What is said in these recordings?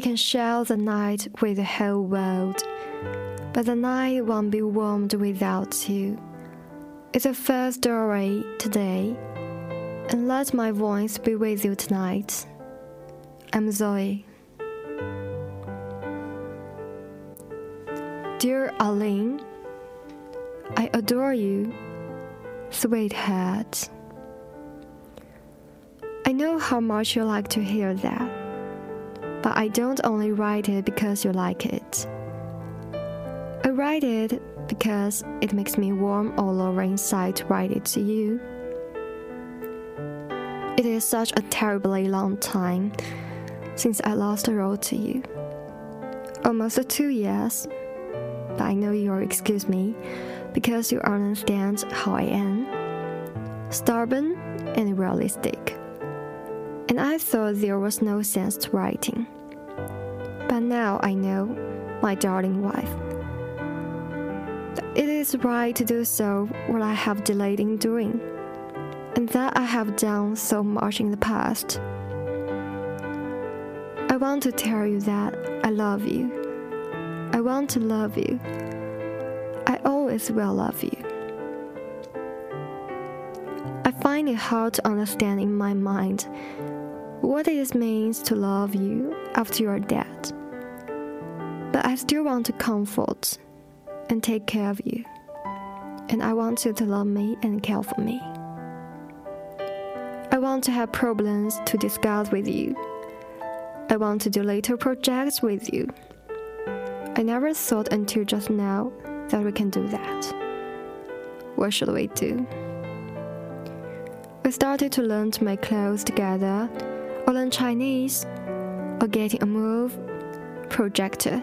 can share the night with the whole world, but the night won't be warmed without you. It's a first story today, and let my voice be with you tonight. I'm Zoe. Dear Arline, I adore you, sweetheart. I know how much you like to hear that, but I don't only write it because you like it. I write it because it makes me warm all over inside to write it to you. It is such a terribly long time since I last wrote to you. Almost two years, but I know you'll excuse me because you understand how I am stubborn and realistic. And I thought there was no sense to writing. But now I know, my darling wife, that it is right to do so what I have delayed in doing, and that I have done so much in the past. I want to tell you that I love you. I want to love you. I always will love you. I find it hard to understand in my mind what it means to love you after you are dead. But I still want to comfort and take care of you. And I want you to love me and care for me. I want to have problems to discuss with you. I want to do little projects with you. I never thought until just now that we can do that. What should we do? We started to learn to make clothes together, or learn Chinese, or getting a move projector.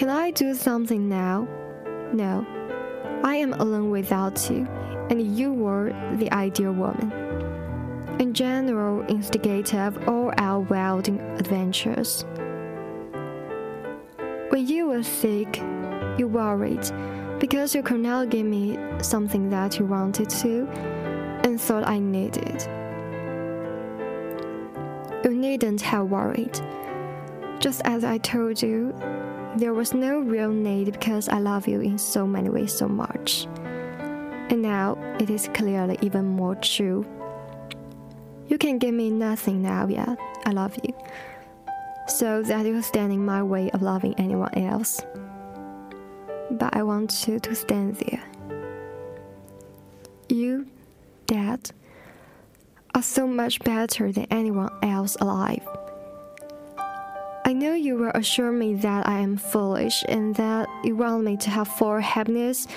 Can I do something now? No. I am alone without you, and you were the ideal woman. In general, instigator of all our wilding adventures. When you were sick, you worried because you could not give me something that you wanted to and thought I needed. You needn't have worried. Just as I told you, there was no real need because I love you in so many ways so much. And now it is clearly even more true. You can give me nothing now yet. I love you. So that you stand in my way of loving anyone else but I want you to stand there. You, Dad, are so much better than anyone else alive. I know you will assure me that I am foolish and that you want me to have full happiness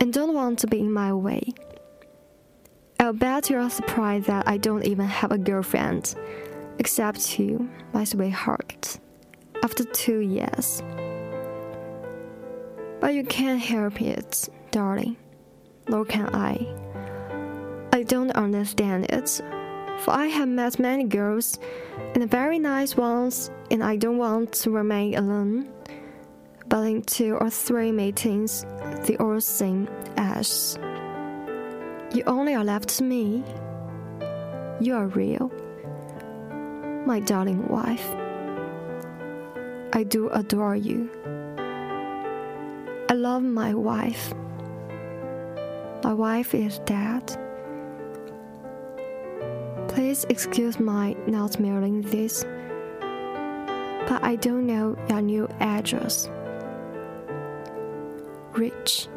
and don't want to be in my way. I'll bet you are surprised that I don't even have a girlfriend, except you, my sweetheart, after two years. But you can't help it, darling. Nor can I. I don't understand it, for I have met many girls, and very nice ones, and I don't want to remain alone. But in two or three meetings, they all seem as you only are left to me. You are real, my darling wife. I do adore you. I love my wife. My wife is dead. Please excuse my not mailing this, but I don't know your new address. Rich.